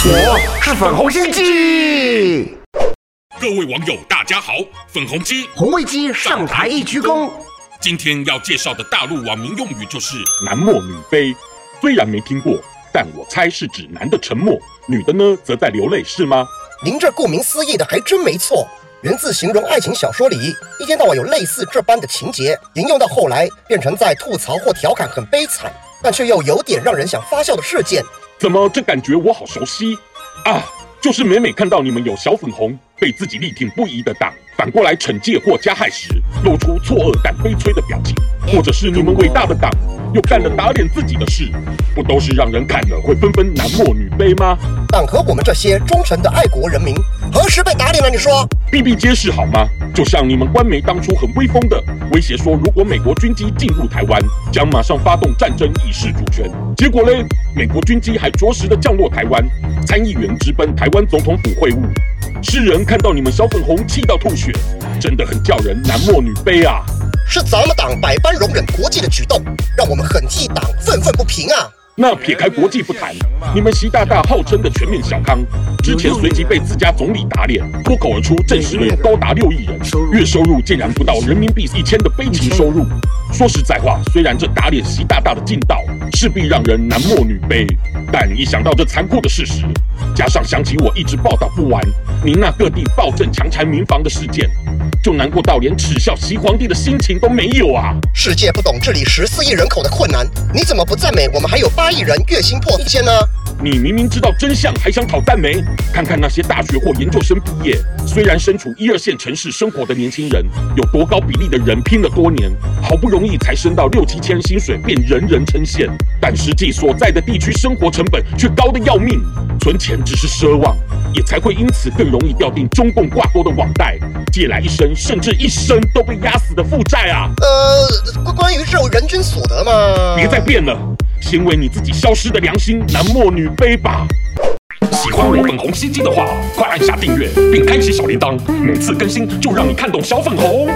是粉红心机。各位网友，大家好，粉红鸡红卫鸡上台一鞠躬。今天要介绍的大陆网民用语就是“男默女悲”，虽然没听过，但我猜是指男的沉默，女的呢则在流泪，是吗？您这顾名思义的还真没错，源自形容爱情小说里一天到晚有类似这般的情节，引用到后来变成在吐槽或调侃很悲惨，但却又有点让人想发笑的事件。怎么这感觉我好熟悉啊？就是每每看到你们有小粉红被自己力挺不移的党反过来惩戒或加害时，露出错愕但悲催的表情，或者是你们伟大的党又干了打脸自己的事，不都是让人看了会纷纷男默女悲吗？党和我们这些忠诚的爱国人民何时被打脸了？你说？比比皆是好吗？就像你们官媒当初很威风的威胁说，如果美国军机进入台湾，将马上发动战争以示主权。结果嘞，美国军机还着实的降落台湾，参议员直奔台湾总统府会晤。世人看到你们小粉红气到吐血，真的很叫人男默女悲啊！是咱们党百般容忍国际的举动，让我们很替党愤愤不平啊！那撇开国际不谈，你们习大大号称的全面小康，之前随即被自家总理打脸，脱口而出证实了有高达六亿人月收入竟然不到人民币一千的悲情收入。说实在话，虽然这打脸习大大的劲道势必让人男默女悲，但一想到这残酷的事实，加上想起我一直报道不完您那各地暴政强拆民房的事件。就难过到连耻笑习皇帝的心情都没有啊！世界不懂治理十四亿人口的困难，你怎么不赞美我们还有八亿人月薪破一千呢？你明明知道真相，还想讨赞美？看看那些大学或研究生毕业，虽然身处一二线城市生活的年轻人，有多高比例的人拼了多年，好不容易才升到六七千薪水，便人人称羡，但实际所在的地区生活成本却高得要命，存钱只是奢望。也才会因此更容易掉进中共挂钩的网贷，借来一生甚至一生都被压死的负债啊！呃，关关于这种人均所得嘛，别再变了，先为你自己消失的良心男默女卑吧。喜欢我粉红心机的话，快按下订阅并开启小铃铛，每次更新就让你看懂小粉红。